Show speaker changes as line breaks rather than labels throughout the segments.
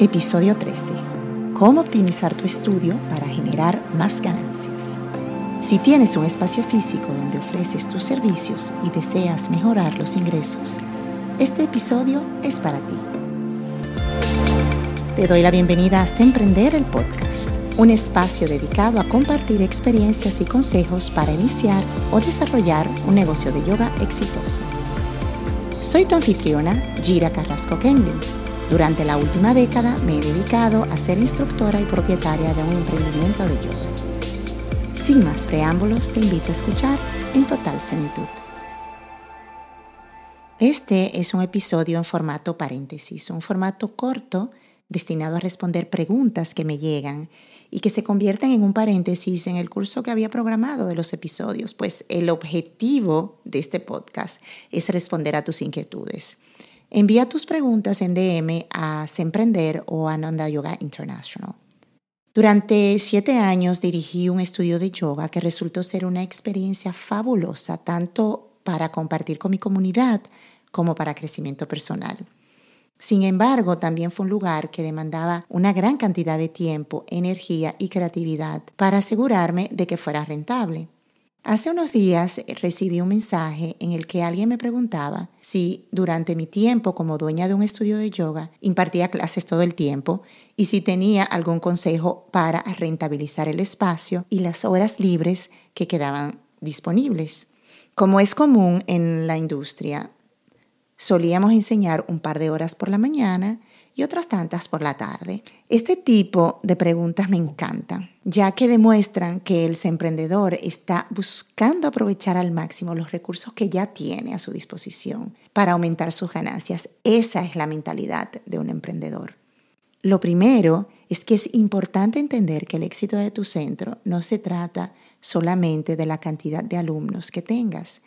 Episodio 13. Cómo optimizar tu estudio para generar más ganancias. Si tienes un espacio físico donde ofreces tus servicios y deseas mejorar los ingresos, este episodio es para ti. Te doy la bienvenida a Emprender el Podcast, un espacio dedicado a compartir experiencias y consejos para iniciar o desarrollar un negocio de yoga exitoso. Soy tu anfitriona, Gira Carrasco Kenglin durante la última década me he dedicado a ser instructora y propietaria de un emprendimiento de yoga. Sin más preámbulos, te invito a escuchar en total senitud. Este es un episodio en formato paréntesis, un formato corto destinado a responder preguntas que me llegan y que se convierten en un paréntesis en el curso que había programado de los episodios, pues el objetivo de este podcast es responder a tus inquietudes. Envía tus preguntas en DM a Semprender o a Nanda Yoga International. Durante siete años dirigí un estudio de yoga que resultó ser una experiencia fabulosa tanto para compartir con mi comunidad como para crecimiento personal. Sin embargo, también fue un lugar que demandaba una gran cantidad de tiempo, energía y creatividad para asegurarme de que fuera rentable. Hace unos días recibí un mensaje en el que alguien me preguntaba si durante mi tiempo como dueña de un estudio de yoga impartía clases todo el tiempo y si tenía algún consejo para rentabilizar el espacio y las horas libres que quedaban disponibles. Como es común en la industria, solíamos enseñar un par de horas por la mañana y otras tantas por la tarde. Este tipo de preguntas me encantan, ya que demuestran que el emprendedor está buscando aprovechar al máximo los recursos que ya tiene a su disposición para aumentar sus ganancias. Esa es la mentalidad de un emprendedor. Lo primero es que es importante entender que el éxito de tu centro no se trata solamente de la cantidad de alumnos que tengas,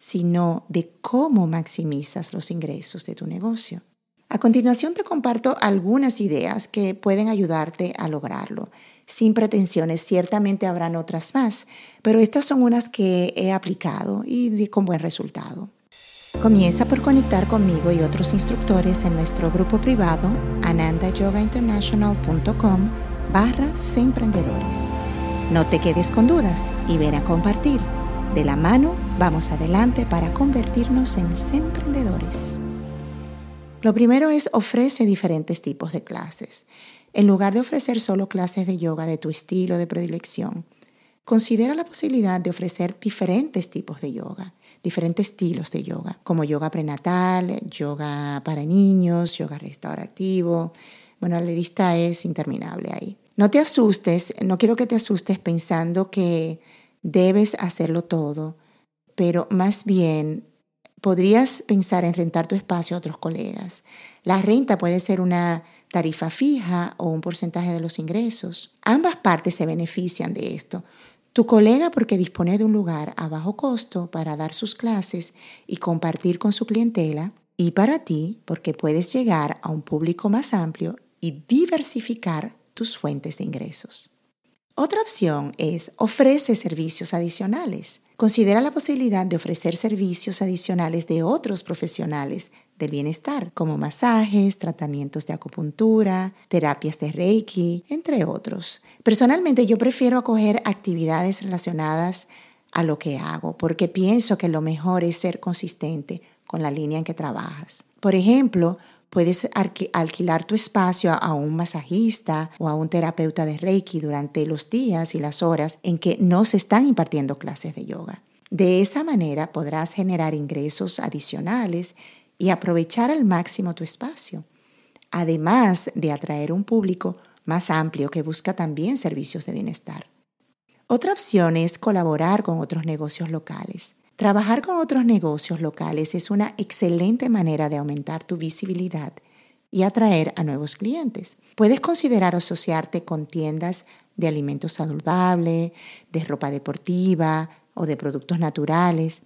sino de cómo maximizas los ingresos de tu negocio. A continuación te comparto algunas ideas que pueden ayudarte a lograrlo. Sin pretensiones, ciertamente habrán otras más, pero estas son unas que he aplicado y con buen resultado. Comienza por conectar conmigo y otros instructores en nuestro grupo privado anandayogainternational.com barra emprendedores. No te quedes con dudas y ven a compartir. De la mano vamos adelante para convertirnos en emprendedores. Lo primero es ofrece diferentes tipos de clases. En lugar de ofrecer solo clases de yoga de tu estilo de predilección, considera la posibilidad de ofrecer diferentes tipos de yoga, diferentes estilos de yoga, como yoga prenatal, yoga para niños, yoga restaurativo. Bueno, la lista es interminable ahí. No te asustes, no quiero que te asustes pensando que debes hacerlo todo, pero más bien podrías pensar en rentar tu espacio a otros colegas. La renta puede ser una tarifa fija o un porcentaje de los ingresos. Ambas partes se benefician de esto. Tu colega porque dispone de un lugar a bajo costo para dar sus clases y compartir con su clientela. Y para ti porque puedes llegar a un público más amplio y diversificar tus fuentes de ingresos. Otra opción es ofrece servicios adicionales. Considera la posibilidad de ofrecer servicios adicionales de otros profesionales del bienestar, como masajes, tratamientos de acupuntura, terapias de Reiki, entre otros. Personalmente yo prefiero acoger actividades relacionadas a lo que hago, porque pienso que lo mejor es ser consistente con la línea en que trabajas. Por ejemplo, Puedes alquilar tu espacio a un masajista o a un terapeuta de Reiki durante los días y las horas en que no se están impartiendo clases de yoga. De esa manera podrás generar ingresos adicionales y aprovechar al máximo tu espacio, además de atraer un público más amplio que busca también servicios de bienestar. Otra opción es colaborar con otros negocios locales. Trabajar con otros negocios locales es una excelente manera de aumentar tu visibilidad y atraer a nuevos clientes. Puedes considerar asociarte con tiendas de alimentos saludables, de ropa deportiva o de productos naturales.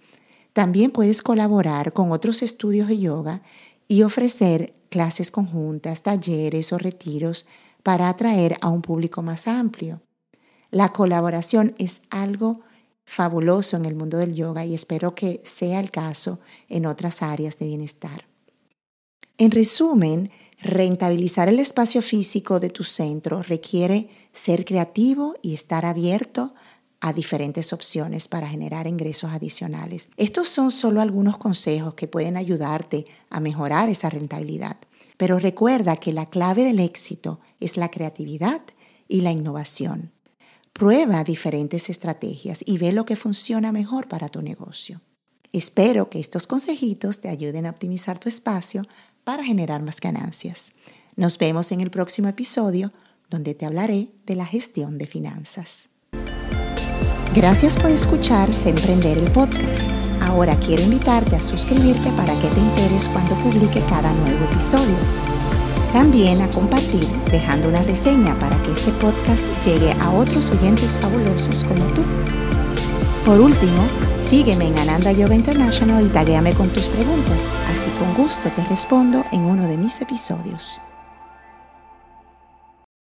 También puedes colaborar con otros estudios de yoga y ofrecer clases conjuntas, talleres o retiros para atraer a un público más amplio. La colaboración es algo fabuloso en el mundo del yoga y espero que sea el caso en otras áreas de bienestar. En resumen, Rentabilizar el espacio físico de tu centro requiere ser creativo y estar abierto a diferentes opciones para generar ingresos adicionales. Estos son solo algunos consejos que pueden ayudarte a mejorar esa rentabilidad. Pero recuerda que la clave del éxito es la creatividad y la innovación. Prueba diferentes estrategias y ve lo que funciona mejor para tu negocio. Espero que estos consejitos te ayuden a optimizar tu espacio para generar más ganancias. Nos vemos en el próximo episodio donde te hablaré de la gestión de finanzas. Gracias por escuchar Se Emprender el podcast. Ahora quiero invitarte a suscribirte para que te enteres cuando publique cada nuevo episodio. También a compartir dejando una reseña para que este podcast llegue a otros oyentes fabulosos como tú. Por último, sígueme en Ananda Yoga International y taguéame con tus preguntas, así con gusto te respondo en uno de mis episodios.